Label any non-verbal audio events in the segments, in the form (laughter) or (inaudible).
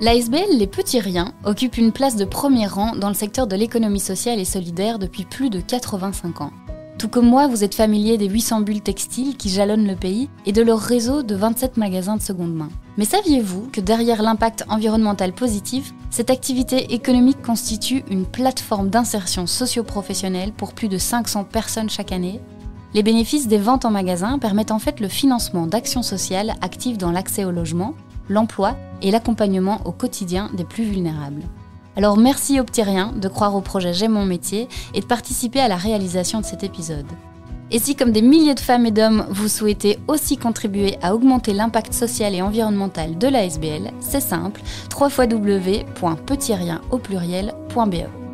L'ASBL Les Petits Riens occupe une place de premier rang dans le secteur de l'économie sociale et solidaire depuis plus de 85 ans. Tout comme moi, vous êtes familier des 800 bulles textiles qui jalonnent le pays et de leur réseau de 27 magasins de seconde main. Mais saviez-vous que derrière l'impact environnemental positif, cette activité économique constitue une plateforme d'insertion socio-professionnelle pour plus de 500 personnes chaque année? Les bénéfices des ventes en magasin permettent en fait le financement d'actions sociales actives dans l'accès au logement, l'emploi et l'accompagnement au quotidien des plus vulnérables. Alors merci Optérien de croire au projet J'aime mon métier et de participer à la réalisation de cet épisode. Et si comme des milliers de femmes et d'hommes, vous souhaitez aussi contribuer à augmenter l'impact social et environnemental de l'ASBL, c'est simple, www.petitien au pluriel.be.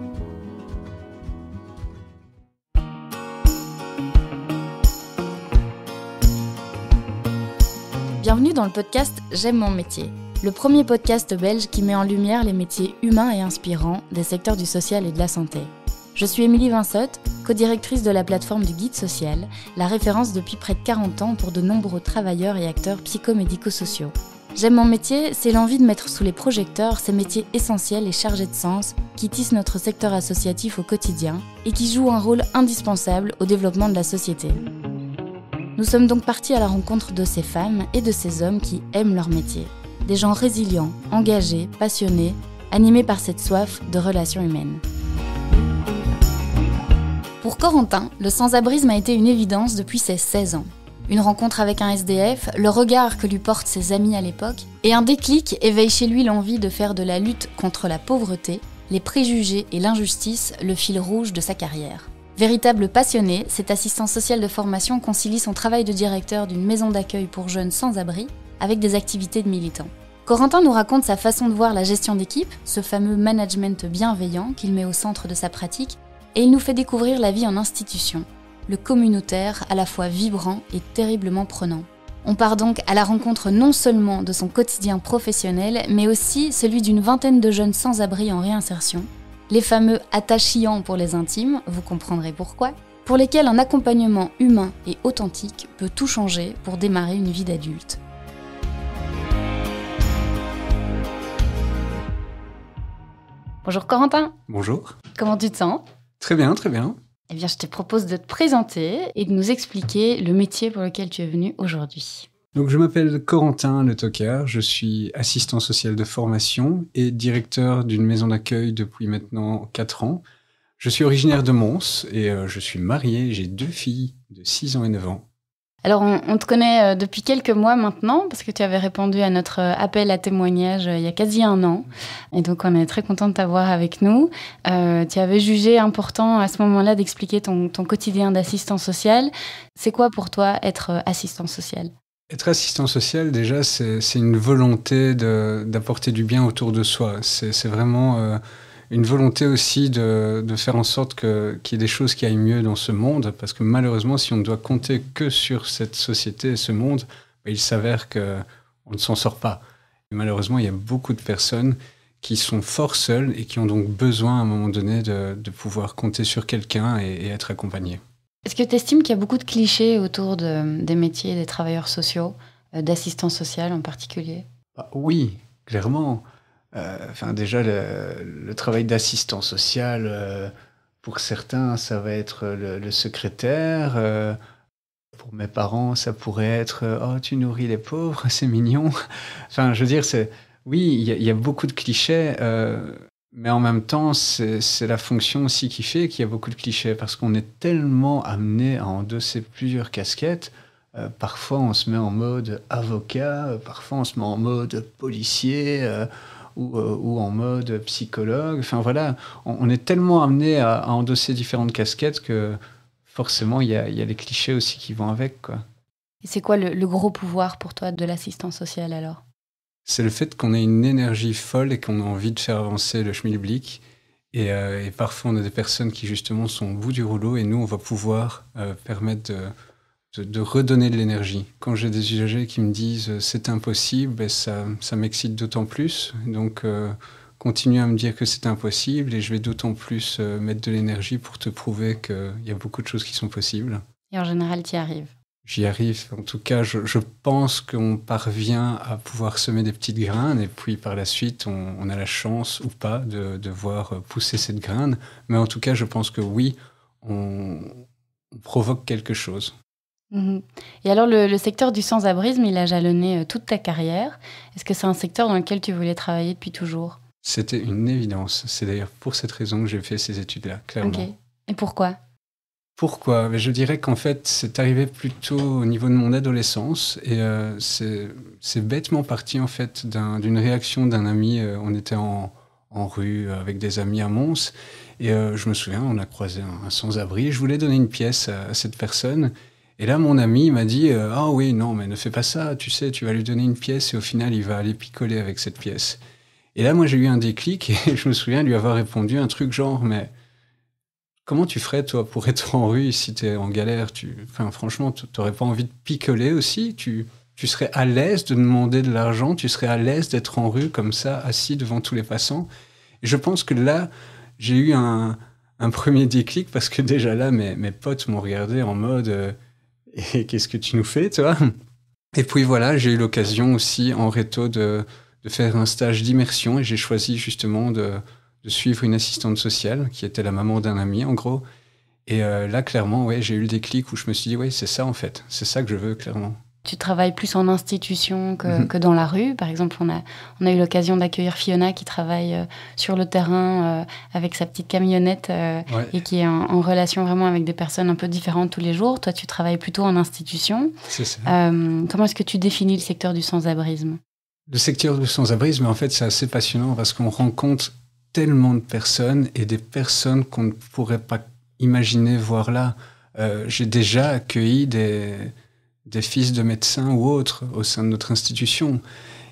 Bienvenue dans le podcast J'aime mon métier, le premier podcast belge qui met en lumière les métiers humains et inspirants des secteurs du social et de la santé. Je suis Émilie Vinsotte, co-directrice de la plateforme du Guide Social, la référence depuis près de 40 ans pour de nombreux travailleurs et acteurs psychomédico-sociaux. J'aime mon métier, c'est l'envie de mettre sous les projecteurs ces métiers essentiels et chargés de sens qui tissent notre secteur associatif au quotidien et qui jouent un rôle indispensable au développement de la société. Nous sommes donc partis à la rencontre de ces femmes et de ces hommes qui aiment leur métier. Des gens résilients, engagés, passionnés, animés par cette soif de relations humaines. Pour Corentin, le sans-abrisme a été une évidence depuis ses 16 ans. Une rencontre avec un SDF, le regard que lui portent ses amis à l'époque, et un déclic éveille chez lui l'envie de faire de la lutte contre la pauvreté, les préjugés et l'injustice le fil rouge de sa carrière. Véritable passionné, cet assistant social de formation concilie son travail de directeur d'une maison d'accueil pour jeunes sans abri avec des activités de militants. Corentin nous raconte sa façon de voir la gestion d'équipe, ce fameux management bienveillant qu'il met au centre de sa pratique, et il nous fait découvrir la vie en institution, le communautaire à la fois vibrant et terriblement prenant. On part donc à la rencontre non seulement de son quotidien professionnel, mais aussi celui d'une vingtaine de jeunes sans abri en réinsertion, les fameux attachillants pour les intimes, vous comprendrez pourquoi, pour lesquels un accompagnement humain et authentique peut tout changer pour démarrer une vie d'adulte. Bonjour Corentin. Bonjour. Comment tu te sens? Très bien, très bien. Eh bien, je te propose de te présenter et de nous expliquer le métier pour lequel tu es venu aujourd'hui. Donc, je m'appelle Corentin Le Tocker, je suis assistant social de formation et directeur d'une maison d'accueil depuis maintenant 4 ans. Je suis originaire de Mons et euh, je suis marié, j'ai deux filles de 6 ans et 9 ans. Alors, on, te connaît euh, depuis quelques mois maintenant, parce que tu avais répondu à notre euh, appel à témoignage il y a quasi un an. Et donc, on est très content de t'avoir avec nous. tu avais jugé important à ce moment-là d'expliquer ton, ton quotidien d'assistant social. C'est quoi pour toi être assistant social? Être assistant social, déjà, c'est une volonté d'apporter du bien autour de soi. C'est vraiment euh, une volonté aussi de, faire en sorte qu'il y ait des choses qui aillent mieux dans ce monde, parce que malheureusement, si on ne doit compter que sur cette société et ce monde, bah, il s'avère qu'on ne s'en sort pas. Et malheureusement, il y a beaucoup de personnes qui sont fort seules et qui ont donc besoin à un moment donné de, pouvoir compter sur quelqu'un et être accompagnées. Est-ce que tu estimes qu'il y a beaucoup de clichés autour des métiers des travailleurs sociaux, euh, d'assistance sociale en particulier? Bah Oui, clairement. Euh, déjà, le, travail d'assistant social, euh, pour certains, ça va être le, secrétaire. pour mes parents, ça pourrait être Oh, tu nourris les pauvres, (laughs) c'est mignon. enfin, je veux dire. Oui, il y, a beaucoup de clichés. Mais en même temps, c'est la fonction aussi qui fait qu'il y a beaucoup de clichés, parce qu'on est tellement amené à endosser plusieurs casquettes. Euh, parfois, on se met en mode avocat, euh, parfois, on se met en mode policier euh, ou, en mode psychologue. Enfin voilà, on, est tellement amené à, endosser différentes casquettes que forcément, il y a, les clichés aussi qui vont avec. Et c'est quoi le, le gros pouvoir pour toi de l'assistance sociale alors? C'est le fait qu'on ait une énergie folle et qu'on a envie de faire avancer le schmilblick. Et, euh, et, parfois, on a des personnes qui, justement, sont au bout du rouleau et nous, on va pouvoir euh, permettre de, redonner de l'énergie. Quand j'ai des usagers qui me disent euh, c'est impossible, ben ça, ça m'excite d'autant plus. Donc, continue à me dire que c'est impossible et je vais d'autant plus mettre de l'énergie pour te prouver qu'il y a beaucoup de choses qui sont possibles. Et en général, tu y arrives j'y arrive. En tout cas, je, pense qu'on parvient à pouvoir semer des petites graines et puis par la suite, on, a la chance ou pas de, voir pousser cette graine. Mais en tout cas, je pense que oui, on, provoque quelque chose. Mhm. Et alors, le, secteur du sans-abrisme, il a jalonné euh, toute ta carrière. Est-ce que c'est un secteur dans lequel tu voulais travailler depuis toujours? C'était une évidence. C'est d'ailleurs pour cette raison que j'ai fait ces études-là, clairement. Et pourquoi? Pourquoi? Je dirais qu'en fait, c'est arrivé plutôt au niveau de mon adolescence et euh, c'est bêtement parti en fait d'une réaction d'un ami. Euh, on était en, rue avec des amis à Mons et euh, je me souviens, on a croisé un, sans-abri. Je voulais donner une pièce à, cette personne et là, mon ami m'a dit Ah oui, non, mais ne fais pas ça. Tu sais, tu vas lui donner une pièce et au final, il va aller picoler avec cette pièce. Et là, moi, j'ai eu un déclic et (laughs) je me souviens lui avoir répondu un truc genre mais Comment tu ferais, toi, pour être en rue si tu es en galère? Tu... enfin, Franchement, tu n'aurais pas envie de picoler aussi? Tu... tu serais à l'aise de demander de l'argent? Tu serais à l'aise d'être en rue comme ça, assis devant tous les passants? Et je pense que là, j'ai eu un, premier déclic parce que déjà là, mes, potes m'ont regardé en mode euh, (laughs) Et qu'est-ce que tu nous fais, toi? Et puis voilà, j'ai eu l'occasion aussi en réto de faire un stage d'immersion et j'ai choisi justement de de suivre une assistante sociale qui était la maman d'un ami, en gros. Et euh, là, clairement, ouais, j'ai eu le déclic où je me suis dit, oui, c'est ça en fait, c'est ça que je veux, clairement. Tu travailles plus en institution que, mhm. que dans la rue. Par exemple, on a, on a eu l'occasion d'accueillir Fiona qui travaille euh, sur le terrain euh, avec sa petite camionnette et qui est en, relation vraiment avec des personnes un peu différentes tous les jours. Toi, tu travailles plutôt en institution. C'est ça. comment est-ce que tu définis le secteur du sans-abrisme? Le secteur du sans-abrisme, en fait, c'est assez passionnant parce qu'on rencontre tellement de personnes et des personnes qu'on ne pourrait pas imaginer voir là. Euh, j'ai déjà accueilli des, fils de médecins ou autres au sein de notre institution.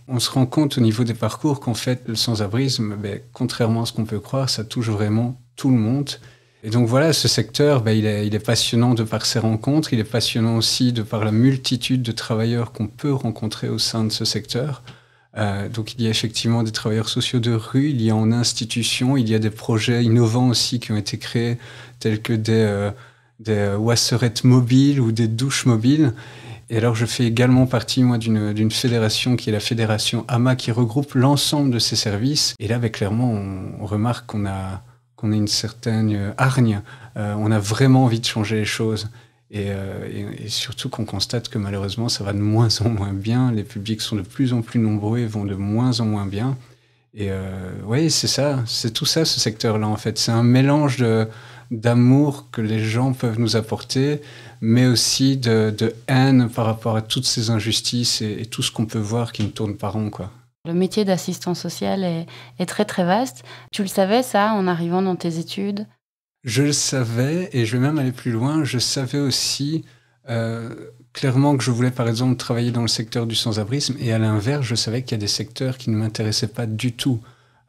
On se rend compte au niveau des parcours qu'en fait, le sans-abrisme, ben, contrairement à ce qu'on peut croire, ça touche vraiment tout le monde. Et donc voilà, ce secteur, ben, il, est, passionnant de par ses rencontres, il est passionnant aussi de par la multitude de travailleurs qu'on peut rencontrer au sein de ce secteur. Euh, donc il y a effectivement des travailleurs sociaux de rue, il y a en institution, il y a des projets innovants aussi qui ont été créés, tels que des, euh, wasserettes mobiles ou des douches mobiles. Et alors je fais également partie moi d'une fédération qui est la fédération AMA qui regroupe l'ensemble de ces services. Et là, avec clairement, on, remarque qu'on a qu'on a une certaine hargne. Euh, on a vraiment envie de changer les choses. Euh, et, surtout qu'on constate que malheureusement, ça va de moins en moins bien. Les publics sont de plus en plus nombreux et vont de moins en moins bien. Et euh, oui, c'est ça, c'est tout ça, ce secteur-là, en fait. C'est un mélange d'amour que les gens peuvent nous apporter, mais aussi de, haine par rapport à toutes ces injustices et, tout ce qu'on peut voir qui ne tourne pas rond, quoi. Le métier d'assistant social est, très très vaste. Tu le savais ça en arrivant dans tes études? Je le savais, et je vais même aller plus loin, je savais aussi euh, clairement que je voulais par exemple travailler dans le secteur du sans-abrisme, et à l'inverse, je savais qu'il y a des secteurs qui ne m'intéressaient pas du tout.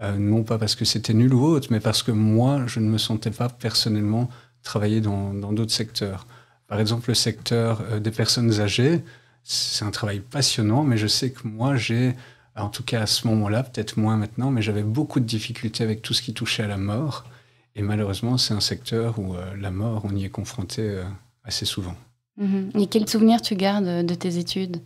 Euh, non pas parce que c'était nul ou autre, mais parce que moi, je ne me sentais pas personnellement travailler dans d'autres secteurs. Par exemple, le secteur euh, des personnes âgées, c'est un travail passionnant, mais je sais que moi, j'ai, en tout cas à ce moment-là, peut-être moins maintenant, mais j'avais beaucoup de difficultés avec tout ce qui touchait à la mort. Et malheureusement, c'est un secteur où euh, la mort, on y est confronté euh, assez souvent. Mhm. Et quels souvenirs tu gardes de tes études?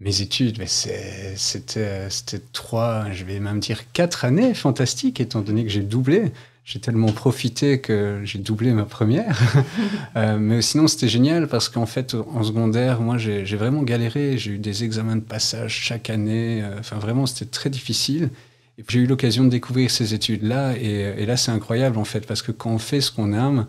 Mes études, c'était trois, je vais même dire quatre années fantastiques, étant donné que j'ai doublé. J'ai tellement profité que j'ai doublé ma première. (laughs) Euh, mais sinon, c'était génial parce qu'en fait, en secondaire, moi, j'ai vraiment galéré. J'ai eu des examens de passage chaque année. Enfin, vraiment, c'était très difficile. J'ai eu l'occasion de découvrir ces études-là, et, là, c'est incroyable, en fait, parce que quand on fait ce qu'on aime,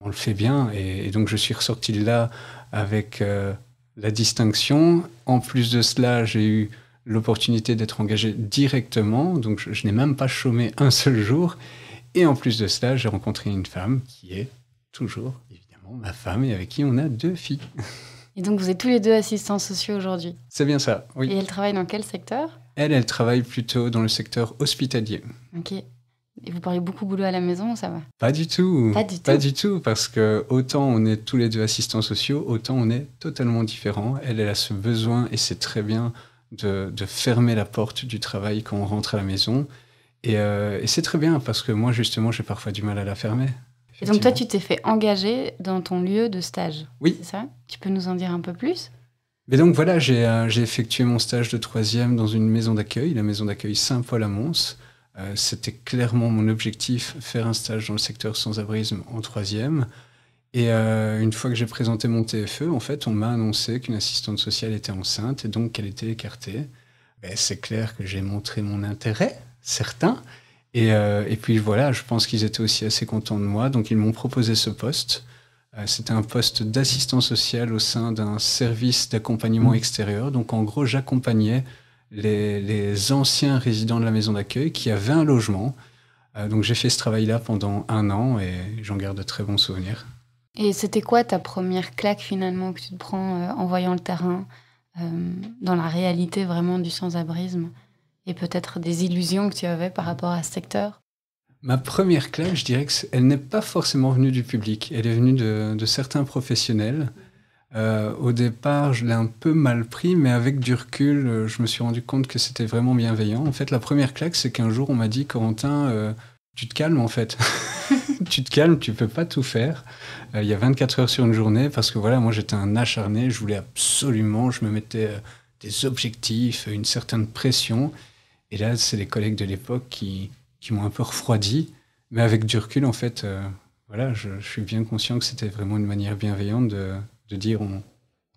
on le fait bien. Et, donc, je suis ressorti de là avec euh, la distinction. En plus de cela, j'ai eu l'opportunité d'être engagé directement, donc je, je n'ai même pas chômé un seul jour. Et en plus de cela, j'ai rencontré une femme qui est toujours, évidemment, ma femme, et avec qui on a deux filles. Et donc, vous êtes tous les deux assistants sociaux aujourd'hui C'est bien ça, oui. Et elle travaille dans quel secteur? Elle, elle travaille plutôt dans le secteur hospitalier. Ok. Et vous parlez beaucoup boulot à la maison, ça va? Pas du tout. Pas du tout. Pas du tout, parce que autant on est tous les deux assistants sociaux, autant on est totalement différents. Elle, elle a ce besoin, et c'est très bien, de, de, fermer la porte du travail quand on rentre à la maison. Et, euh, et c'est très bien, parce que moi, justement, j'ai parfois du mal à la fermer. Et donc toi, tu t'es fait engager dans ton lieu de stage. Oui. C'est ça? Tu peux nous en dire un peu plus? Mais donc voilà, j'ai effectué mon stage de troisième dans une maison d'accueil, la maison d'accueil Saint-Paul à Mons. C'était clairement mon objectif, faire un stage dans le secteur sans-abrisme en troisième. Et euh, une fois que j'ai présenté mon TFE, en fait, on m'a annoncé qu'une assistante sociale était enceinte et donc qu'elle était écartée. Ben, c'est clair que j'ai montré mon intérêt, certain. Euh, et, puis voilà, je pense qu'ils étaient aussi assez contents de moi, donc ils m'ont proposé ce poste. Euh, c'était un poste d'assistant social au sein d'un service d'accompagnement extérieur. Donc en gros, j'accompagnais les, les, anciens résidents de la maison d'accueil qui avaient un logement. donc j'ai fait ce travail-là pendant un an et j'en garde de très bons souvenirs. Et c'était quoi ta première claque finalement que tu te prends euh, en voyant le terrain, euh, dans la réalité vraiment du sans-abrisme et peut-être des illusions que tu avais par rapport à ce secteur? Ma première claque, je dirais qu'elle n'est pas forcément venue du public, elle est venue de, certains professionnels. Euh, au départ, je l'ai un peu mal pris, mais avec du recul, je me suis rendu compte que c'était vraiment bienveillant. En fait, la première claque, c'est qu'un jour, on m'a dit, Corentin, tu te calmes en fait. (laughs) tu te calmes, tu peux pas tout faire. Euh, il y a 24 heures sur une journée parce que voilà, moi j'étais un acharné, je voulais absolument, je me mettais euh, des objectifs, une certaine pression. Et là, c'est les collègues de l'époque qui, qui m'ont un peu refroidi. Mais avec du recul, en fait, euh, voilà, je, suis bien conscient que c'était vraiment une manière bienveillante de, de dire on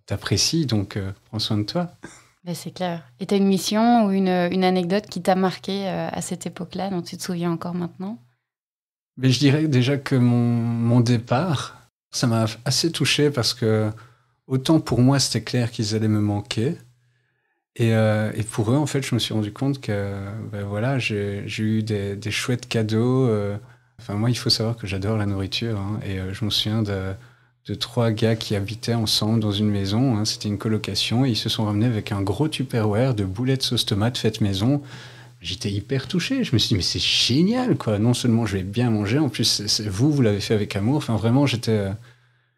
t'apprécie, donc prends soin de toi. Ben, c'est clair. Et tu as une mission ou une, une anecdote qui t'a marqué à cette époque-là, dont tu te souviens encore maintenant? Mais Je dirais déjà que mon, mon départ, ça m'a assez touché parce que autant pour moi c'était clair qu'ils allaient me manquer. Et, euh, et, pour eux, en fait, je me suis rendu compte que ben voilà, j'ai eu des, des, chouettes cadeaux. Euh. Enfin, moi, il faut savoir que j'adore la nourriture. Hein, et euh, je me souviens de, de, trois gars qui habitaient ensemble dans une maison. Hein, C'était une colocation. Et ils se sont ramenés avec un gros Tupperware de boulettes sauce tomate faites maison. J'étais hyper touché. Je me suis dit, mais c'est génial, quoi. Non seulement je vais bien manger, en plus, vous, vous l'avez fait avec amour. Enfin, vraiment, j'étais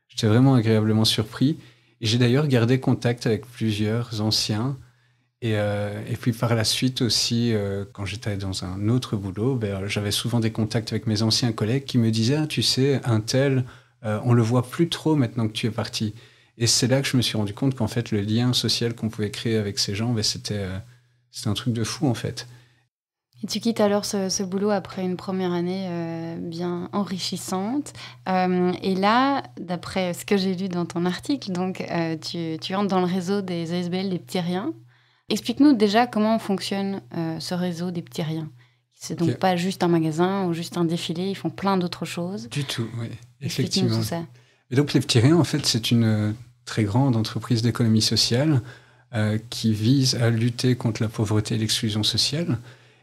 j'étais vraiment agréablement surpris. J'ai d'ailleurs gardé contact avec plusieurs anciens. Et, euh, et puis par la suite aussi, euh, quand j'étais dans un autre boulot, ben, j'avais souvent des contacts avec mes anciens collègues qui me disaient, ah, tu sais, un tel, euh, on le voit plus trop maintenant que tu es parti. Et c'est là que je me suis rendu compte qu'en fait, le lien social qu'on pouvait créer avec ces gens, ben, c'était, c'était un truc de fou en fait. Et tu quittes alors ce, boulot après une première année euh, bien enrichissante. Euh, et là, d'après ce que j'ai lu dans ton article, donc euh, tu, tu, entres dans le réseau des ASBL des petits riens. Explique-nous déjà comment fonctionne ce réseau des petits riens. C'est donc pas juste un magasin ou juste un défilé, ils font plein d'autres choses. Du tout, oui, effectivement. Tout ça. Et donc les petits riens, en fait, c'est une très grande entreprise d'économie sociale qui vise à lutter contre la pauvreté et l'exclusion sociale.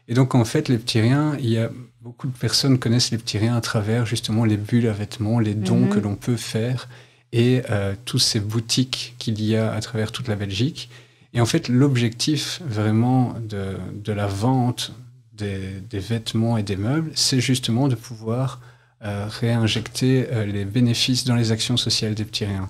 Et donc, en fait, les petits riens, il y a beaucoup de personnes connaissent les petits riens à travers justement les bulles à vêtements, les dons mhm. que l'on peut faire et euh, toutes ces boutiques qu'il y a à travers toute la Belgique. Et en fait, l'objectif vraiment de, de, la vente des, des, vêtements et des meubles, c'est justement de pouvoir euh, réinjecter euh, les bénéfices dans les actions sociales des petits riens.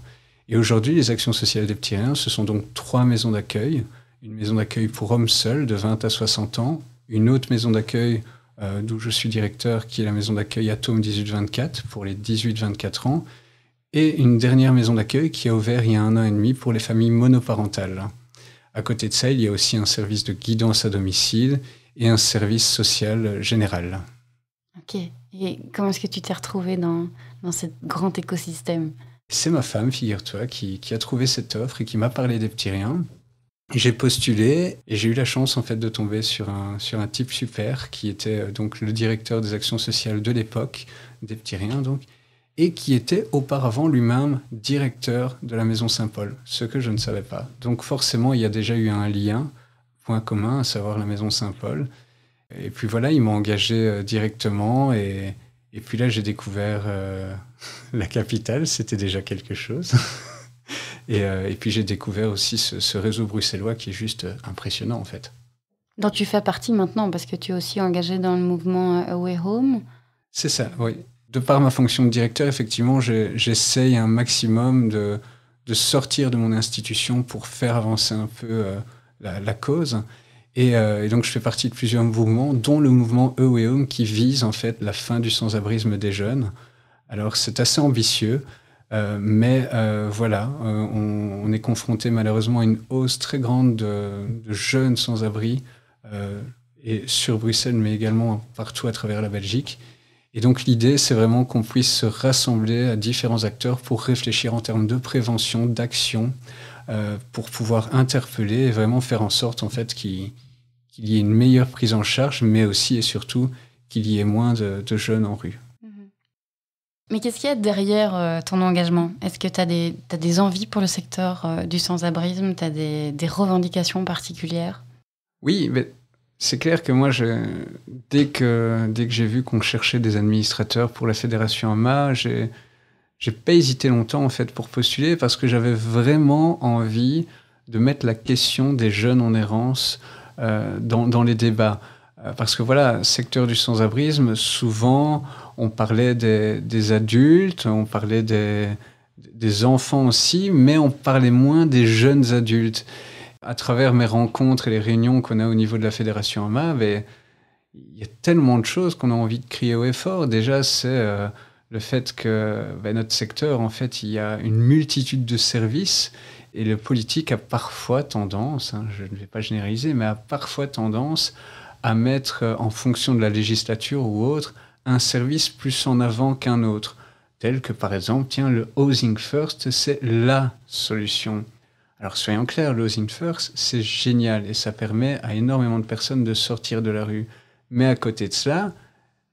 Et aujourd'hui, les actions sociales des petits riens, ce sont donc trois maisons d'accueil. Une maison d'accueil pour hommes seuls de 20 à 60 ans, une autre maison d'accueil euh, d'où je suis directeur, qui est la maison d'accueil Atome 1824 pour les 18-24 ans, et une dernière maison d'accueil qui a ouvert il y a un an et demi pour les familles monoparentales. À côté de ça, il y a aussi un service de guidance à domicile et un service social général. Ok. Et comment est-ce que tu t'es retrouvé dans, dans ce grand écosystème? C'est ma femme, figure-toi, qui, qui, a trouvé cette offre et qui m'a parlé des petits riens. J'ai postulé et j'ai eu la chance en fait de tomber sur un, sur un type super qui était euh, donc le directeur des actions sociales de l'époque, des petits riens donc, et qui était auparavant lui-même directeur de la Maison Saint-Paul, ce que je ne savais pas. Donc forcément, il y a déjà eu un lien, point commun, à savoir la Maison Saint-Paul. Et puis voilà, il m'a engagé euh, directement et, et puis là, j'ai découvert euh, (laughs) la capitale, c'était déjà quelque chose. (laughs) Euh, et, puis j'ai découvert aussi ce, réseau bruxellois qui est juste impressionnant en fait. Dont tu fais partie maintenant parce que tu es aussi engagé dans le mouvement Away Home. C'est ça, oui. De par ma fonction de directeur, effectivement, j'essaye un maximum de, de, sortir de mon institution pour faire avancer un peu la, cause. Et, donc, je fais partie de plusieurs mouvements, dont le mouvement Home qui vise en fait la fin du sans-abrisme des jeunes. Alors c'est assez ambitieux, euh, mais euh, voilà, on, est confronté malheureusement à une hausse très grande de, jeunes sans-abri, et sur Bruxelles, mais également partout à travers la Belgique. Et donc l'idée, c'est vraiment qu'on puisse se rassembler à différents acteurs pour réfléchir en termes de prévention, d'action, pour pouvoir interpeller et vraiment faire en sorte en fait qu'il y ait une meilleure prise en charge, mais aussi et surtout qu'il y ait moins de, jeunes en rue. Mhm. Mais qu'est-ce qu'il y a derrière euh, ton engagement? Est-ce que tu as, as, des envies pour le secteur euh, du sans-abrisme? Tu as des, des, revendications particulières? Oui, mais c'est clair que moi, dès que, dès que j'ai vu qu'on cherchait des administrateurs pour la fédération AMA, j'ai j'ai pas hésité longtemps en fait pour postuler parce que j'avais vraiment envie de mettre la question des jeunes en errance euh, dans, les débats. Euh, parce que voilà, secteur du sans-abrisme, souvent on parlait des, adultes, on parlait des, enfants aussi, mais on parlait moins des jeunes adultes. À travers mes rencontres et les réunions qu'on a au niveau de la Fédération AMA, il y a tellement de choses qu'on a envie de crier au effort. Déjà, c'est euh, le fait que ben, notre secteur, en fait, il y a une multitude de services et le politique a parfois tendance, hein, je ne vais pas généraliser, mais a parfois tendance à mettre euh, en fonction de la législature ou autre un service plus en avant qu'un autre, tel que par exemple, tiens, le Housing First, c'est la solution. Alors soyons clairs, le Housing First, c'est génial et ça permet à énormément de personnes de sortir de la rue. Mais à côté de cela,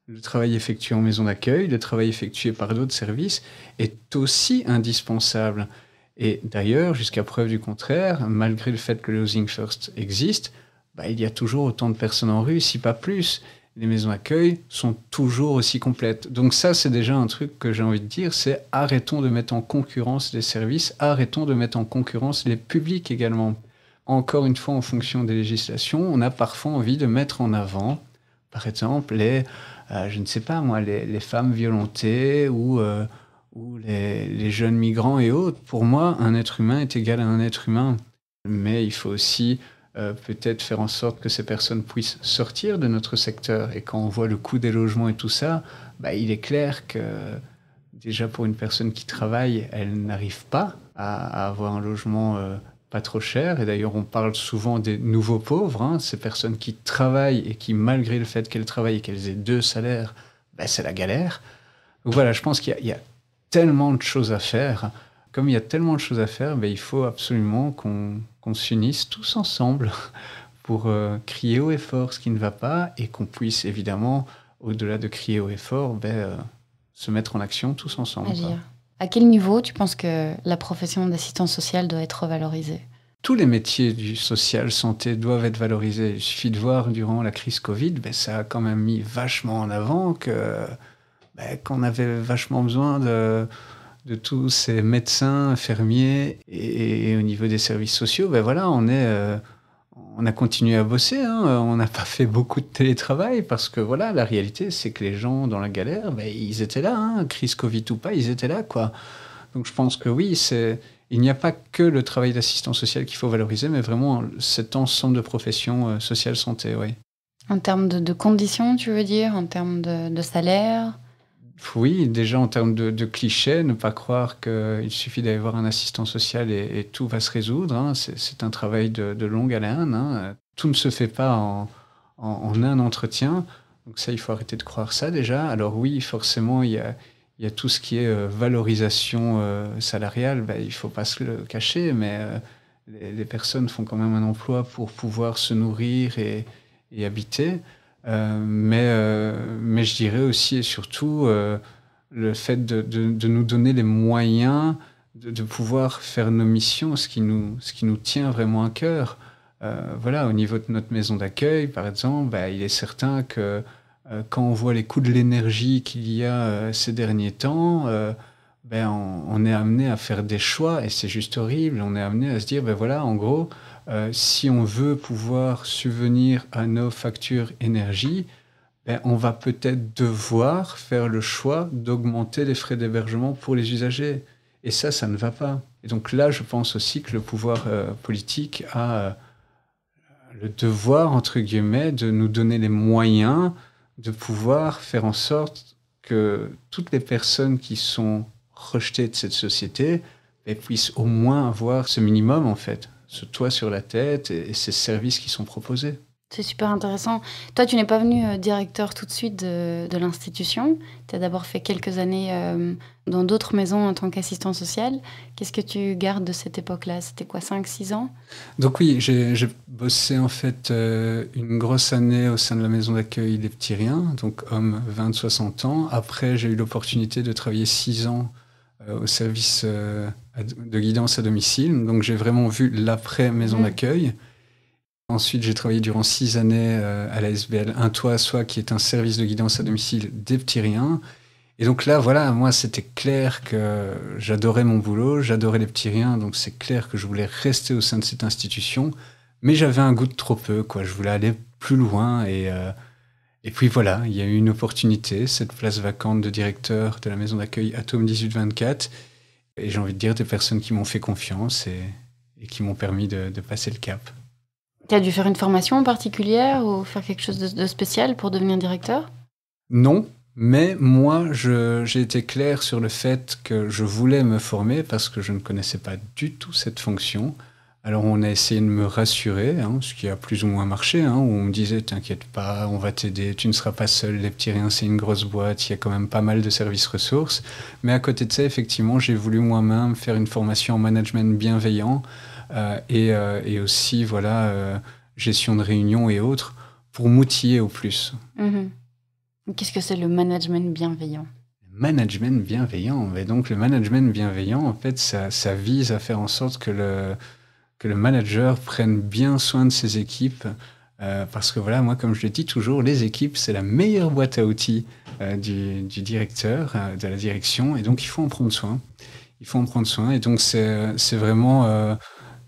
le travail effectué en maison d'accueil, le travail effectué par d'autres services est aussi indispensable. Et d'ailleurs, jusqu'à preuve du contraire, malgré le fait que le Housing First existe, bah, il y a toujours autant de personnes en rue, si pas plus. Les maisons d'accueil sont toujours aussi complètes. Donc ça, c'est déjà un truc que j'ai envie de dire, c'est arrêtons de mettre en concurrence les services, arrêtons de mettre en concurrence les publics également. Encore une fois, en fonction des législations, on a parfois envie de mettre en avant, par exemple, les, euh, je ne sais pas moi, les, femmes violentées ou, euh, les jeunes migrants et autres. Pour moi, un être humain est égal à un être humain. Mais il faut aussi euh, peut-être faire en sorte que ces personnes puissent sortir de notre secteur. Et quand on voit le coût des logements et tout ça, bah, il est clair que déjà pour une personne qui travaille, elle n'arrive pas à, avoir un logement euh, pas trop cher. Et d'ailleurs, on parle souvent des nouveaux pauvres, hein, ces personnes qui travaillent et qui, malgré le fait qu'elles travaillent et qu'elles aient deux salaires, bah, c'est la galère. Donc voilà, je pense qu'il y, a tellement de choses à faire comme il y a tellement de choses à faire, ben, il faut absolument qu'on s'unisse tous ensemble (laughs) pour euh, crier haut et fort ce qui ne va pas et qu'on puisse évidemment, au-delà de crier haut et fort, ben, euh, se mettre en action tous ensemble. À quel niveau tu penses que la profession d'assistant social doit être valorisée tous les métiers du social santé doivent être valorisés. Il suffit de voir durant la crise Covid, ben, ça a quand même mis vachement en avant que ben, qu'on avait vachement besoin de de tous ces médecins, infirmiers et, au niveau des services sociaux, ben voilà, on est, euh, on a continué à bosser. Hein. On n'a pas fait beaucoup de télétravail parce que voilà, la réalité, c'est que les gens dans la galère, ben, ils étaient là, hein. crise Covid ou pas, ils étaient là, quoi. Donc je pense que oui, c'est il n'y a pas que le travail d'assistant social qu'il faut valoriser, mais vraiment cet ensemble de professions euh, sociales santé, oui. En termes de, conditions, tu veux dire, en termes de, de salaire? Oui, déjà en termes de, clichés, ne pas croire qu'il suffit d'aller voir un assistant social et, tout va se résoudre. Hein. C'est un travail de, longue haleine. Hein. Tout ne se fait pas en, un entretien. Donc ça, il faut arrêter de croire ça déjà. Alors oui, forcément, il y a, tout ce qui est euh, valorisation euh, salariale. Ben, il ne faut pas se le cacher, mais euh, les, personnes font quand même un emploi pour pouvoir se nourrir et habiter. Euh, mais, euh, mais je dirais aussi et surtout euh, le fait de, de, nous donner les moyens de, pouvoir faire nos missions, ce qui nous, ce qui nous tient vraiment à cœur. voilà, au niveau de notre maison d'accueil, par exemple, bah, il est certain que quand on voit les coûts de l'énergie qu'il y a ces derniers temps, ben on, on, est amené à faire des choix et c'est juste horrible. On est amené à se dire, ben voilà, en gros, euh, si on veut pouvoir subvenir à nos factures énergie, ben, on va peut-être devoir faire le choix d'augmenter les frais d'hébergement pour les usagers. Et ça, ça ne va pas. Et donc là, je pense aussi que le pouvoir euh, politique a euh, le devoir, entre guillemets, de nous donner les moyens de pouvoir faire en sorte que toutes les personnes qui sont rejetées de cette société elles puissent au moins avoir ce minimum, en fait, ce toit sur la tête et, ces services qui sont proposés. C'est super intéressant. Toi, tu n'es pas venu euh, directeur tout de suite de, l'institution. Tu as d'abord fait quelques années euh, dans d'autres maisons en tant qu'assistant social. Qu'est-ce que tu gardes de cette époque-là? C'était quoi, 5-6 ans? Donc oui, j'ai bossé en fait euh, une grosse année au sein de la maison d'accueil des petits riens, donc homme 20-60 ans. Après, j'ai eu l'opportunité de travailler 6 ans au service de guidance à domicile. Donc j'ai vraiment vu l'après maison mmh. d'accueil. Ensuite, j'ai travaillé durant six années euh, à la SBL Un Toit à Soi, qui est un service de guidance à domicile des petits riens. Et donc là, voilà, moi, c'était clair que j'adorais mon boulot, j'adorais les petits riens, donc c'est clair que je voulais rester au sein de cette institution, mais j'avais un goût de trop peu, quoi. Je voulais aller plus loin et, euh, et puis voilà, il y a eu une opportunité, cette place vacante de directeur de la maison d'accueil Atome 1824, et j'ai envie de dire des personnes qui m'ont fait confiance et, et qui m'ont permis de, de passer le cap. Tu as dû faire une formation particulière ou faire quelque chose de, spécial pour devenir directeur? Non, mais moi, j'ai été clair sur le fait que je voulais me former parce que je ne connaissais pas du tout cette fonction. Alors on a essayé de me rassurer, hein, ce qui a plus ou moins marché, hein, où on me disait t'inquiète pas, on va t'aider, tu ne seras pas seul, les petits riens c'est une grosse boîte, il y a quand même pas mal de services ressources. Mais à côté de ça, effectivement, j'ai voulu moi-même faire une formation en management bienveillant euh, euh, et, aussi voilà euh, gestion de réunions et autres pour m'outiller au plus. Mhm. Qu'est-ce que c'est le management bienveillant? Management bienveillant. Et donc le management bienveillant, en fait, ça, ça, vise à faire en sorte que le, que le manager prenne bien soin de ses équipes. parce que voilà, moi, comme je le dis toujours, les équipes, c'est la meilleure boîte à outils du, du, directeur, de la direction. Et donc, il faut en prendre soin. Il faut en prendre soin. Et donc, c'est vraiment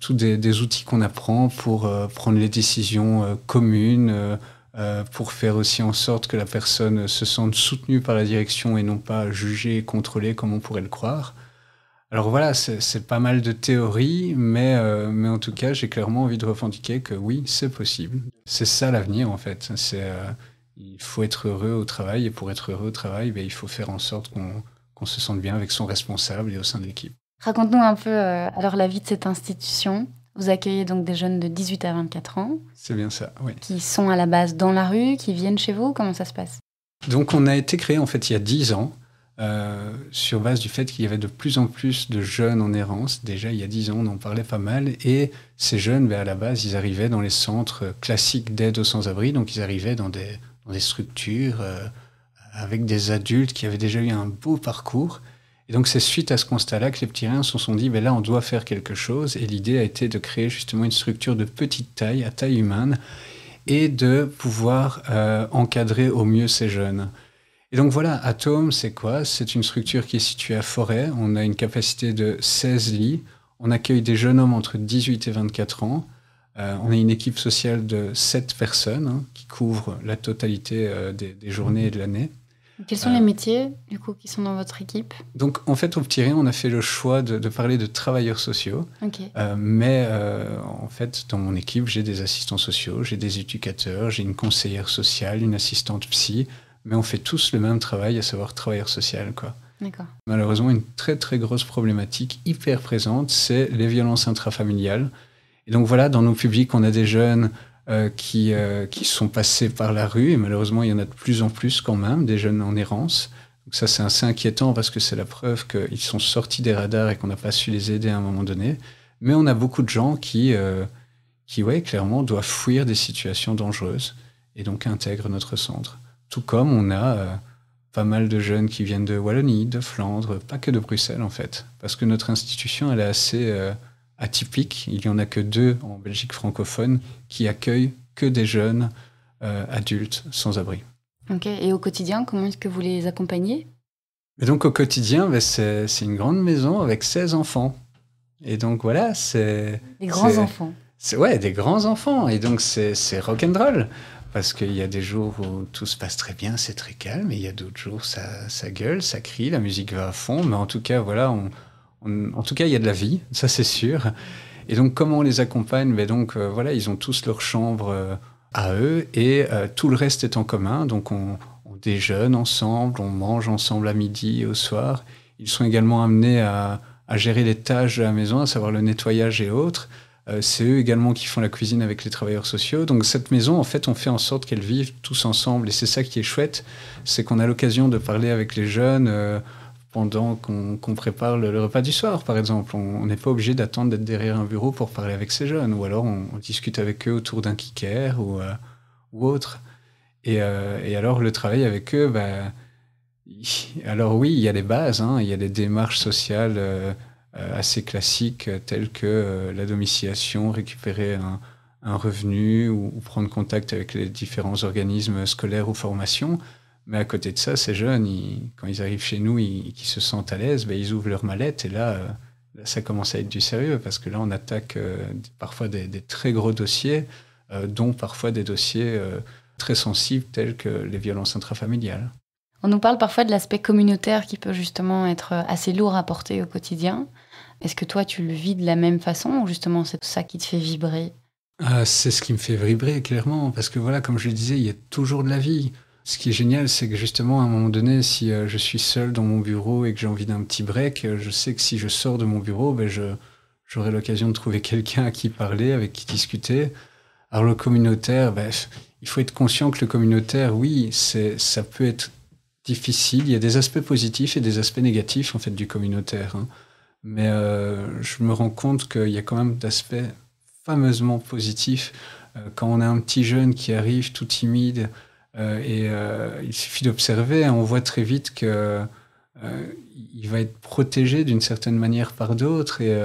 tous des, outils qu'on apprend pour euh, prendre les décisions euh, communes, euh, pour faire aussi en sorte que la personne se sente soutenue par la direction et non pas jugée et contrôlée comme on pourrait le croire. Alors voilà, c'est pas mal de théories, mais, mais en tout cas, j'ai clairement envie de revendiquer que oui, c'est possible. C'est ça l'avenir en fait. C'est il faut être heureux au travail et pour être heureux au travail, ben, il faut faire en sorte qu'on se sente bien avec son responsable et au sein de l'équipe. Raconte-nous un peu euh, alors la vie de cette institution. Vous accueillez donc des jeunes de 18 à 24 ans. C'est bien ça, oui. Qui sont à la base dans la rue, qui viennent chez vous. Comment ça se passe? Donc on a été créé en fait il y a 10 ans. Euh, sur base du fait qu'il y avait de plus en plus de jeunes en errance. Déjà, il y a 10 ans, on en parlait pas mal. Et ces jeunes, ben, à la base, ils arrivaient dans les centres classiques d'aide aux sans-abri. Donc, ils arrivaient dans des, dans des structures euh, avec des adultes qui avaient déjà eu un beau parcours et donc c'est suite à ce constat-là que les petits riens se sont dit, ben là on doit faire quelque chose. Et l'idée a été de créer justement une structure de petite taille, à taille humaine, et de pouvoir euh, encadrer au mieux ces jeunes. Et donc voilà, Atome, c'est quoi? C'est une structure qui est située à Forêt. On a une capacité de 16 lits. On accueille des jeunes hommes entre 18 et 24 ans. Euh, on a une équipe sociale de 7 personnes hein, qui couvrent la totalité euh, des, des, journées et de l'année. Quels sont les euh, métiers, du coup, qui sont dans votre équipe? Donc, en fait, au Petit Rien, on a fait le choix de, parler de travailleurs sociaux. Mais, en fait, dans mon équipe, j'ai des assistants sociaux, j'ai des éducateurs, j'ai une conseillère sociale, une assistante psy. Mais on fait tous le même travail, à savoir travailleur social, quoi. Malheureusement, une très, très grosse problématique hyper présente, c'est les violences intrafamiliales. Et donc, voilà, dans nos publics, on a des jeunes euh, qui, euh, qui sont passés par la rue, et malheureusement, il y en a de plus en plus quand même, des jeunes en errance. Donc ça, c'est assez inquiétant parce que c'est la preuve qu'ils sont sortis des radars et qu'on n'a pas su les aider à un moment donné. Mais on a beaucoup de gens qui, euh, qui ouais, clairement, doivent fuir des situations dangereuses et donc intègrent notre centre. Tout comme on a pas mal de jeunes qui viennent de Wallonie, de Flandre, pas que de Bruxelles en fait, parce que notre institution, elle est assez atypique. Il n'y en a que deux en Belgique francophone qui accueillent que des jeunes euh, adultes sans abri. Ok. Et au quotidien, comment est-ce que vous les accompagnez? Et donc au quotidien, ben, c'est une grande maison avec 16 enfants. Et donc voilà, c'est... Des grands enfants. Ouais, des grands enfants. Et donc c'est rock'n'roll. Parce qu'il y a des jours où tout se passe très bien, c'est très calme, et il y a d'autres jours, ça, ça gueule, ça crie, la musique va à fond. Mais en tout cas, voilà, en tout cas, il y a de la vie, ça c'est sûr. Et donc, comment on les accompagne? Ben donc, euh, voilà, ils ont tous leur chambre euh, à eux et euh, tout le reste est en commun. Donc, on, déjeune ensemble, on mange ensemble à midi au soir. Ils sont également amenés à, gérer les tâches de la maison, à savoir le nettoyage et autres. Euh, c'est eux également qui font la cuisine avec les travailleurs sociaux. Donc cette maison, en fait, on fait en sorte qu'elle vive tous ensemble. Et c'est ça qui est chouette, c'est qu'on a l'occasion de parler avec les jeunes euh, pendant qu'on prépare le, repas du soir, par exemple. On n'est pas obligé d'attendre d'être derrière un bureau pour parler avec ces jeunes. Ou alors on, discute avec eux autour d'un kicker ou, euh, autre. Et, alors le travail avec eux, bah, alors oui, il y a des bases, hein. il y a des démarches sociales assez classiques tels que euh, la domiciliation, récupérer un, revenu ou, prendre contact avec les différents organismes scolaires ou formations. Mais à côté de ça, ces jeunes, quand ils arrivent chez nous, ils, qui se sentent à l'aise, ben, ils ouvrent leur mallette et là, euh, ça commence à être du sérieux parce que là, on attaque parfois des, très gros dossiers, dont parfois des dossiers très sensibles tels que les violences intrafamiliales. On nous parle parfois de l'aspect communautaire qui peut justement être assez lourd à porter au quotidien. Est-ce que toi, tu le vis de la même façon ou justement c'est ça qui te fait vibrer? Ah, C'est ce qui me fait vibrer, clairement. Parce que voilà, comme je le disais, il y a toujours de la vie. Ce qui est génial, c'est que justement, à un moment donné, si euh, je suis seul dans mon bureau et que j'ai envie d'un petit break, euh, je sais que si je sors de mon bureau, ben, j'aurai l'occasion de trouver (laughs) quelqu'un à qui parler, avec qui discuter. Alors le communautaire, ben, il faut être conscient que le communautaire, oui, ça peut être difficile. Il y a des aspects positifs et des aspects négatifs en fait du communautaire. Hein. Mais euh, je me rends compte qu'il y a quand même d'aspects fameusement positifs. Euh, quand on a un petit jeune qui arrive tout timide, euh, et il suffit d'observer, hein, on voit très vite que il va être protégé d'une certaine manière par d'autres. Et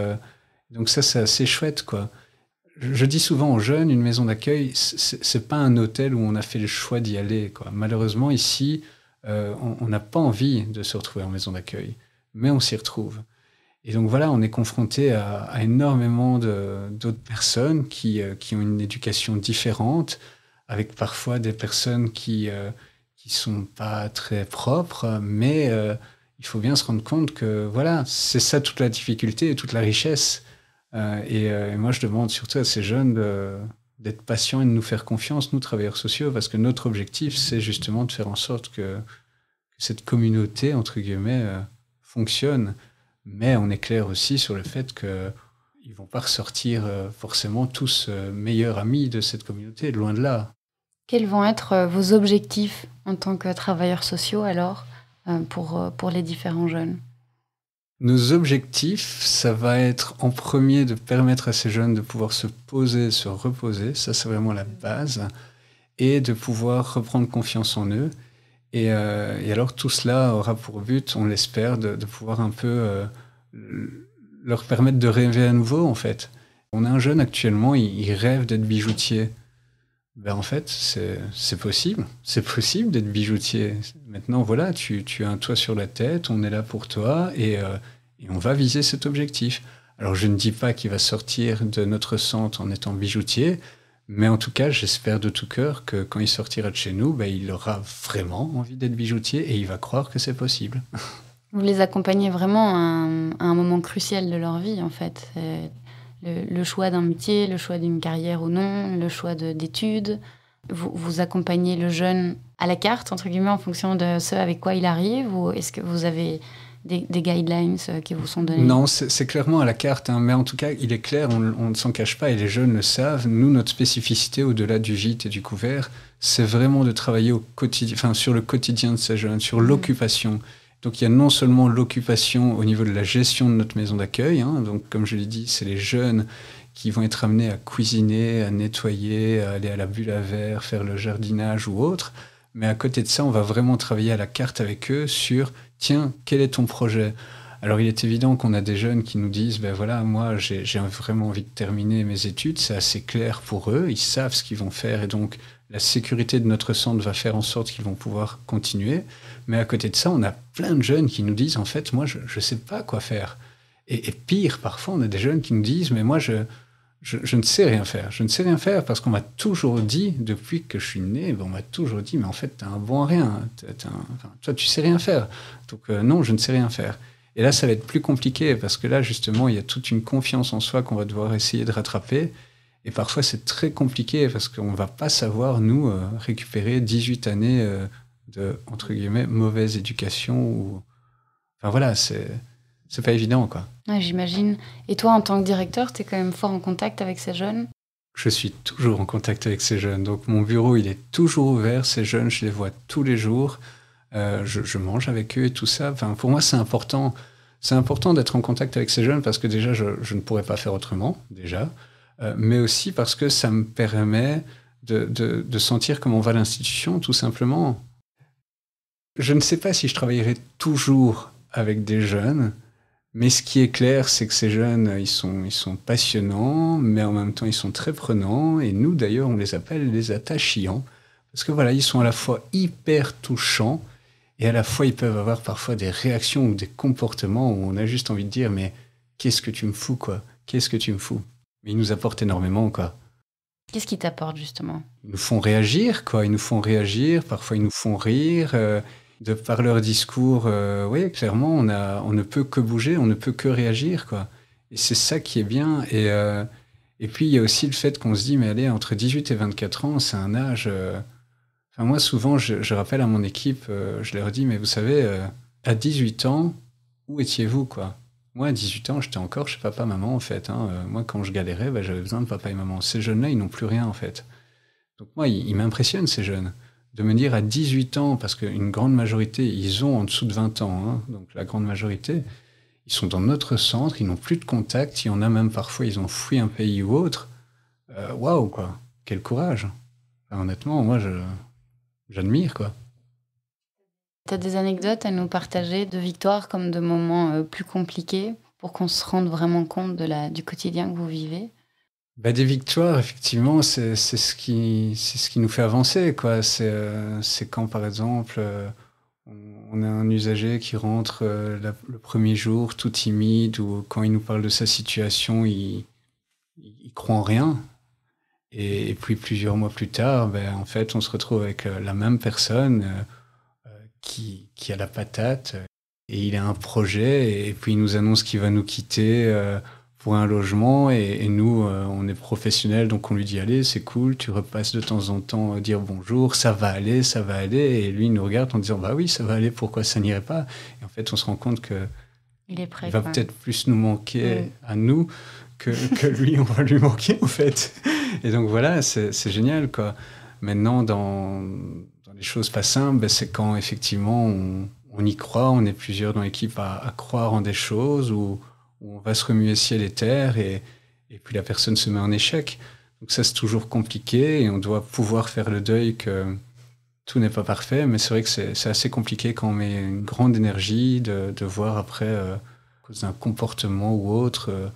donc ça, c'est assez chouette, quoi. Je, dis souvent aux jeunes, une maison d'accueil, c'est pas un hôtel où on a fait le choix d'y aller. Quoi. Malheureusement, ici, on n'a pas envie de se retrouver en maison d'accueil, mais on s'y retrouve. Et donc voilà, on est confronté à, énormément d'autres personnes qui, euh, qui, ont une éducation différente, avec parfois des personnes qui ne euh, sont pas très propres, mais euh, il faut bien se rendre compte que voilà, c'est ça toute la difficulté et toute la richesse. Et, moi, je demande surtout à ces jeunes d'être patients et de nous faire confiance, nous, travailleurs sociaux, parce que notre objectif, c'est justement de faire en sorte que, que cette communauté, entre guillemets, fonctionne. Mais on est clair aussi sur le fait qu'ils ne vont pas ressortir euh, forcément tous euh, meilleurs amis de cette communauté, loin de là. Quels vont être euh, vos objectifs en tant que travailleurs sociaux alors pour, pour les différents jeunes? Nos objectifs, ça va être en premier de permettre à ces jeunes de pouvoir se poser, se reposer, ça c'est vraiment la base, et de pouvoir reprendre confiance en eux euh, et, alors tout cela aura pour but, on l'espère, de, pouvoir un peu euh, leur permettre de rêver à nouveau, en fait. On a un jeune actuellement, il, rêve d'être bijoutier. Ben en fait, c'est possible. C'est possible d'être bijoutier. Maintenant, voilà, tu, as un toit sur la tête, on est là pour toi et, euh, et on va viser cet objectif. Alors, je ne dis pas qu'il va sortir de notre centre en étant bijoutier, mais en tout cas, j'espère de tout cœur que quand il sortira de chez nous, ben, il aura vraiment envie d'être bijoutier et il va croire que c'est possible. Vous les accompagnez vraiment à un, moment crucial de leur vie, en fait. Le, choix d'un métier, le choix d'une carrière ou non, le choix d'études. Vous, vous accompagnez le jeune à la carte, entre guillemets, en fonction de ce avec quoi il arrive Ou est-ce que vous avez des, guidelines euh, qui vous sont donnés Non, c'est clairement à la carte, hein, mais en tout cas, il est clair, on, ne s'en cache pas et les jeunes le savent. Nous, notre spécificité au-delà du gîte et du couvert, c'est vraiment de travailler au quotidien, enfin, sur le quotidien de ces jeunes, sur mmh. l'occupation. Donc il y a non seulement l'occupation au niveau de la gestion de notre maison d'accueil, hein, donc comme je l'ai dit, c'est les jeunes qui vont être amenés à cuisiner, à nettoyer, à aller à la bulle à verre, faire le jardinage ou autre. Mais à côté de ça, on va vraiment travailler à la carte avec eux sur tiens, quel est ton projet? Alors il est évident qu'on a des jeunes qui nous disent, ben voilà, moi j'ai vraiment envie de terminer mes études, c'est assez clair pour eux, ils savent ce qu'ils vont faire et donc la sécurité de notre centre va faire en sorte qu'ils vont pouvoir continuer. Mais à côté de ça, on a plein de jeunes qui nous disent, en fait, moi je ne sais pas quoi faire. Et, pire, parfois on a des jeunes qui nous disent, mais moi je, je, ne sais rien faire. Je ne sais rien faire parce qu'on m'a toujours dit, depuis que je suis né, ben, on m'a toujours dit, mais en fait, tu un bon à rien. toi, tu sais rien faire. Donc, euh, non, je ne sais rien faire. Et là, ça va être plus compliqué parce que là, justement, il y a toute une confiance en soi qu'on va devoir essayer de rattraper. Et parfois, c'est très compliqué parce qu'on ne va pas savoir, nous, euh, récupérer 18 années euh, de, entre guillemets, mauvaise éducation. Ou... Enfin voilà, c'est, c'est pas évident, quoi. j'imagine. Et toi, en tant que directeur, tu es quand même fort en contact avec ces jeunes? Je suis toujours en contact avec ces jeunes. Donc mon bureau, il est toujours ouvert. Ces jeunes, je les vois tous les jours. Euh, je, mange avec eux et tout ça. Enfin, pour moi, c'est important. C'est important d'être en contact avec ces jeunes parce que déjà, je, ne pourrais pas faire autrement, déjà. Euh, mais aussi parce que ça me permet de, de sentir comment va l'institution, tout simplement. Je ne sais pas si je travaillerai toujours avec des jeunes, mais ce qui est clair, c'est que ces jeunes, ils sont, ils sont passionnants, mais en même temps, ils sont très prenants. Et nous, d'ailleurs, on les appelle les attachants. Parce que voilà, ils sont à la fois hyper touchants et à la fois, ils peuvent avoir parfois des réactions ou des comportements où on a juste envie de dire Mais qu'est-ce que tu me fous, quoi? Qu'est-ce que tu me fous? Mais ils nous apportent énormément, quoi. Qu'est-ce qui t'apporte, justement? Ils nous font réagir, quoi. Ils nous font réagir, parfois ils nous font rire. Euh, de par leur discours, euh, oui, clairement, on, a, on ne peut que bouger, on ne peut que réagir, quoi. Et c'est ça qui est bien. Et, euh, et puis, il y a aussi le fait qu'on se dit, mais allez, entre 18 et 24 ans, c'est un âge moi, souvent, je, rappelle à mon équipe, je leur dis, mais vous savez, à 18 ans, où étiez-vous, quoi? Moi, à 18 ans, j'étais encore chez papa, maman, en fait. Hein. Euh, moi, quand je galérais, bah, j'avais besoin de papa et maman. Ces jeunes-là, ils n'ont plus rien, en fait. Donc, moi, ils, m'impressionnent, ces jeunes. De me dire à 18 ans, parce qu'une grande majorité, ils ont en dessous de 20 ans, hein, donc la grande majorité, ils sont dans notre centre, ils n'ont plus de contact, il y en a même parfois, ils ont fui un pays ou autre. Waouh, quoi. Quel courage. honnêtement, moi, j'admire, quoi. Tu as des anecdotes à nous partager de victoires comme de moments euh, plus compliqués pour qu'on se rende vraiment compte de la, du quotidien que vous vivez? Bah, Des victoires, effectivement, c'est ce, qui, ce qui nous fait avancer. C'est euh, quand, par exemple, euh, on a un usager qui rentre le premier jour tout timide ou quand il nous parle de sa situation, il, il croit en rien. Et, puis plusieurs mois plus tard, ben, en fait, on se retrouve avec euh, la même personne euh, euh, qui, qui, a la patate et il a un projet et puis il nous annonce qu'il va nous quitter pour un logement et, nous, on est professionnels, donc on lui dit allez, c'est cool, tu repasses de temps en temps dire bonjour, ça va aller, ça va aller. Et lui, il nous regarde en disant bah oui, ça va aller, pourquoi ça n'irait pas? Et en fait, on se rend compte que il, est prêt, va peut-être plus nous manquer à nous que, que lui, on va lui manquer en fait. Et donc voilà, c'est génial quoi. Maintenant, dans, les choses pas simples, ben, c'est quand effectivement on, y croit, on est plusieurs dans l'équipe à, croire en des choses, où, on va se remuer ciel et terre, et, puis la personne se met en échec. Donc ça, c'est toujours compliqué, et on doit pouvoir faire le deuil que tout n'est pas parfait, mais c'est vrai que c'est assez compliqué quand on met une grande énergie de, voir après, euh, à cause d'un comportement ou autre, euh,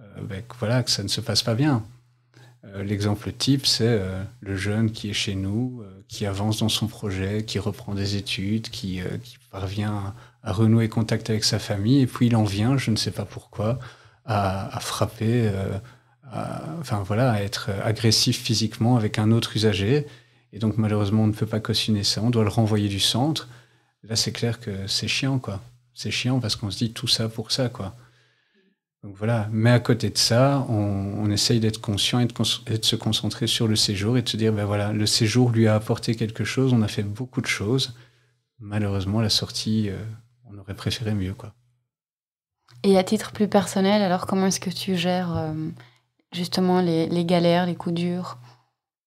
euh ben, voilà, que ça ne se passe pas bien. L'exemple type, c'est le jeune qui est chez nous, qui avance dans son projet, qui reprend des études, qui, parvient à, renouer contact avec sa famille, et puis il en vient, je ne sais pas pourquoi, à, frapper, à, enfin voilà, à être agressif physiquement avec un autre usager. Et donc malheureusement, on ne peut pas cautionner ça, on doit le renvoyer du centre. Là, c'est clair que c'est chiant, quoi. C'est chiant parce qu'on se dit tout ça pour ça, quoi. Donc voilà. Mais à côté de ça, on, essaye d'être conscient et de, se concentrer sur le séjour et de se dire, ben voilà, le séjour lui a apporté quelque chose, on a fait beaucoup de choses. Malheureusement, la sortie, euh, on aurait préféré mieux, quoi. Et à titre plus personnel, alors comment est-ce que tu gères euh, justement les, galères, les coups durs?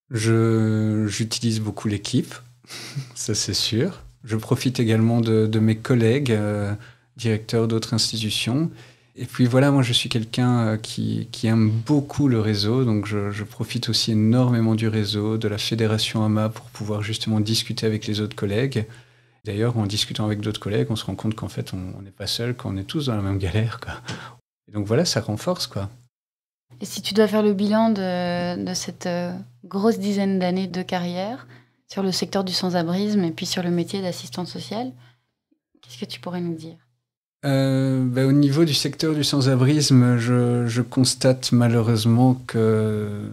J'utilise beaucoup l'équipe, (laughs) ça c'est sûr. Je profite également de, mes collègues, euh, directeurs d'autres institutions, et puis voilà, moi je suis quelqu'un euh, qui, aime beaucoup le réseau, donc je, je, profite aussi énormément du réseau, de la fédération AMA pour pouvoir justement discuter avec les autres collègues. D'ailleurs, en discutant avec d'autres collègues, on se rend compte qu'en fait on n'est pas seul, qu'on est tous dans la même galère. Quoi. Et donc voilà, ça renforce quoi. Et si tu dois faire le bilan de, de cette euh, grosse dizaine d'années de carrière sur le secteur du sans-abrisme et puis sur le métier d'assistante sociale, qu'est-ce que tu pourrais nous dire? Euh, bah, Au niveau du secteur du sans-abrisme, je, je, constate malheureusement que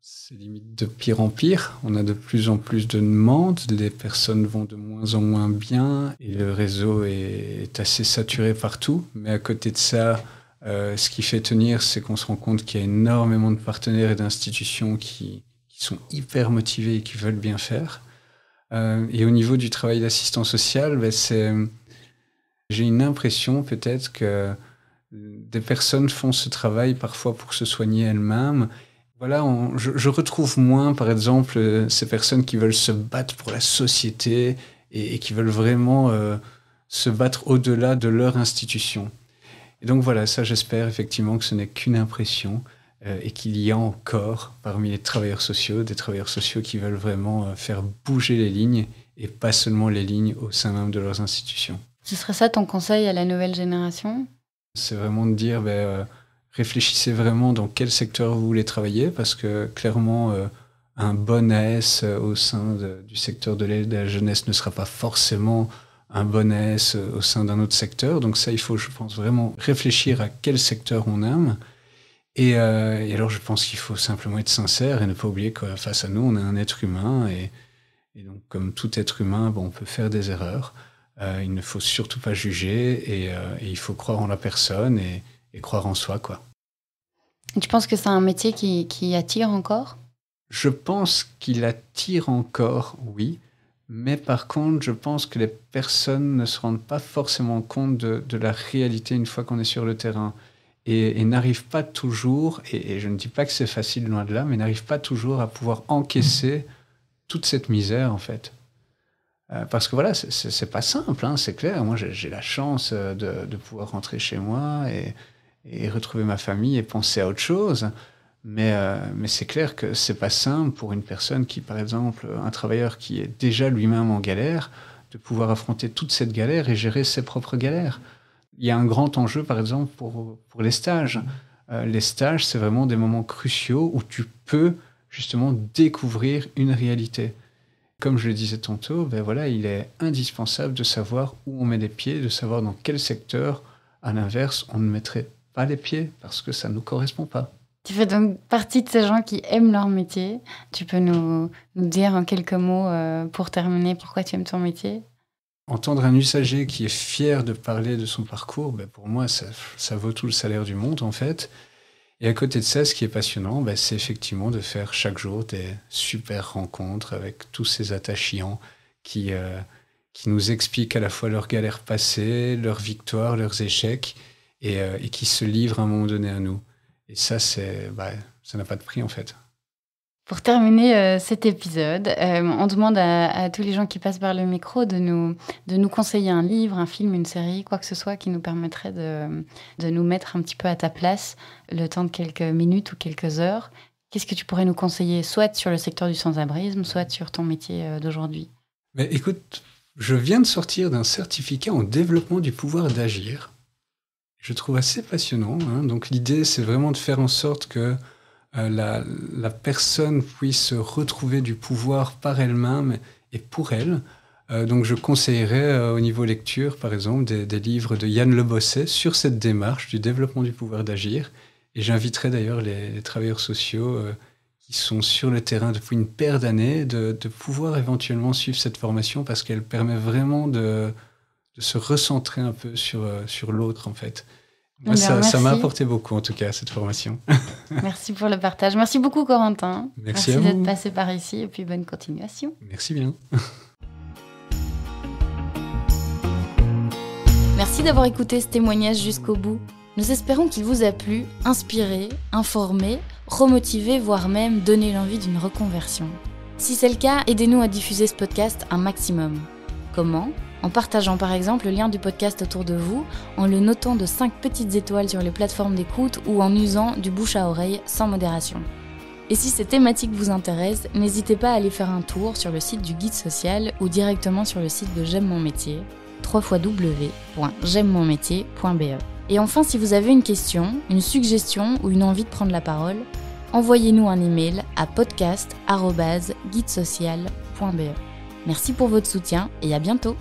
c'est limite de pire en pire. On a de plus en plus de demandes, les personnes vont de moins en moins bien et le réseau est, assez saturé partout. Mais à côté de ça, euh, ce qui fait tenir, c'est qu'on se rend compte qu'il y a énormément de partenaires et d'institutions qui, qui, sont hyper motivés et qui veulent bien faire. et au niveau du travail d'assistant social, ben, c'est, j'ai une impression peut-être que des personnes font ce travail parfois pour se soigner elles-mêmes. Voilà, je, retrouve moins, par exemple, ces personnes qui veulent se battre pour la société et, qui veulent vraiment se battre au-delà de leur institution. Et donc voilà, ça j'espère effectivement que ce n'est qu'une impression euh, et qu'il y a encore parmi les travailleurs sociaux des travailleurs sociaux qui veulent vraiment euh, faire bouger les lignes et pas seulement les lignes au sein même de leurs institutions. Ce serait ça ton conseil à la nouvelle génération? C'est vraiment de dire, ben, euh, réfléchissez vraiment dans quel secteur vous voulez travailler parce que clairement, un bon AS au sein du secteur de la jeunesse ne sera pas forcément un bon S au sein d'un autre secteur. Donc ça, il faut, je pense, vraiment réfléchir à quel secteur on aime. Et, euh, alors, je pense qu'il faut simplement être sincère et ne pas oublier que face à nous, on est un être humain. Et, donc, comme tout être humain, bon, on peut faire des erreurs. Euh, il ne faut surtout pas juger euh, et, il faut croire en la personne et, croire en soi. quoi. tu penses que c'est un métier qui, qui attire encore? Je pense qu'il attire encore, oui. Mais par contre, je pense que les personnes ne se rendent pas forcément compte de, la réalité une fois qu'on est sur le terrain. Et, n'arrivent pas toujours, et, je ne dis pas que c'est facile loin de là, mais n'arrivent pas toujours à pouvoir encaisser toute cette misère en fait. Euh, parce que voilà, c'est pas simple, hein, c'est clair. Moi, j'ai la chance euh, de, pouvoir rentrer chez moi et, et retrouver ma famille et penser à autre chose. Mais, euh, mais c'est clair que c'est pas simple pour une personne qui, par exemple, un travailleur qui est déjà lui-même en galère, de pouvoir affronter toute cette galère et gérer ses propres galères. Il y a un grand enjeu, par exemple, pour, les stages. Les stages, c'est vraiment des moments cruciaux où tu peux justement découvrir une réalité. Comme je le disais tantôt, ben voilà, il est indispensable de savoir où on met les pieds, de savoir dans quel secteur, à l'inverse, on ne mettrait pas les pieds parce que ça ne nous correspond pas. Tu fais donc partie de ces gens qui aiment leur métier. Tu peux nous, nous dire en quelques mots, euh, pour terminer, pourquoi tu aimes ton métier? Entendre un usager qui est fier de parler de son parcours, ben pour moi, ça, ça, vaut tout le salaire du monde, en fait. Et à côté de ça, ce qui est passionnant, ben c'est effectivement de faire chaque jour des super rencontres avec tous ces attachants qui, euh, nous expliquent à la fois leurs galères passées, leurs victoires, leurs échecs, et, euh, qui se livrent à un moment donné à nous. Et ça, c'est, bah, ça n'a pas de prix en fait. Pour terminer euh, cet épisode, euh, on demande à, tous les gens qui passent par le micro de nous, de nous conseiller un livre, un film, une série, quoi que ce soit qui nous permettrait de, de nous mettre un petit peu à ta place le temps de quelques minutes ou quelques heures. Qu'est-ce que tu pourrais nous conseiller, soit sur le secteur du sans-abrisme, soit sur ton métier euh, d'aujourd'hui? Mais Écoute, je viens de sortir d'un certificat en développement du pouvoir d'agir je trouve assez passionnant. Hein. Donc l'idée, c'est vraiment de faire en sorte que la, la, personne puisse retrouver du pouvoir par elle-même et pour elle. Euh, donc je conseillerais euh, au niveau lecture, par exemple, des, livres de Yann Le Bosset sur cette démarche du développement du pouvoir d'agir. Et j'inviterai d'ailleurs les, travailleurs sociaux qui sont sur le terrain depuis une paire d'années de, pouvoir éventuellement suivre cette formation parce qu'elle permet vraiment de, de se recentrer un peu sur, euh, sur l'autre, en fait. Moi, ça, ça m'a apporté beaucoup, en tout cas, cette formation. (laughs) merci pour le partage. Merci beaucoup, Corentin. Merci, merci d'être passé par ici et puis bonne continuation. Merci bien. (laughs) merci d'avoir écouté ce témoignage jusqu'au bout. Nous espérons qu'il vous a plu, inspiré, informé, remotivé, voire même donné l'envie d'une reconversion. Si c'est le cas, aidez-nous à diffuser ce podcast un maximum. Comment? En partageant par exemple le lien du podcast autour de vous, en le notant de 5 petites étoiles sur les plateformes d'écoute ou en usant du bouche à oreille sans modération. Et si ces thématiques vous intéressent, n'hésitez pas à aller faire un tour sur le site du guide social ou directement sur le site de J'aime mon métier, www.j'aime-mon-métier.be. Et enfin, si vous avez une question, une suggestion ou une envie de prendre la parole, envoyez-nous un email à podcast.guidesocial.be. Merci pour votre soutien et à bientôt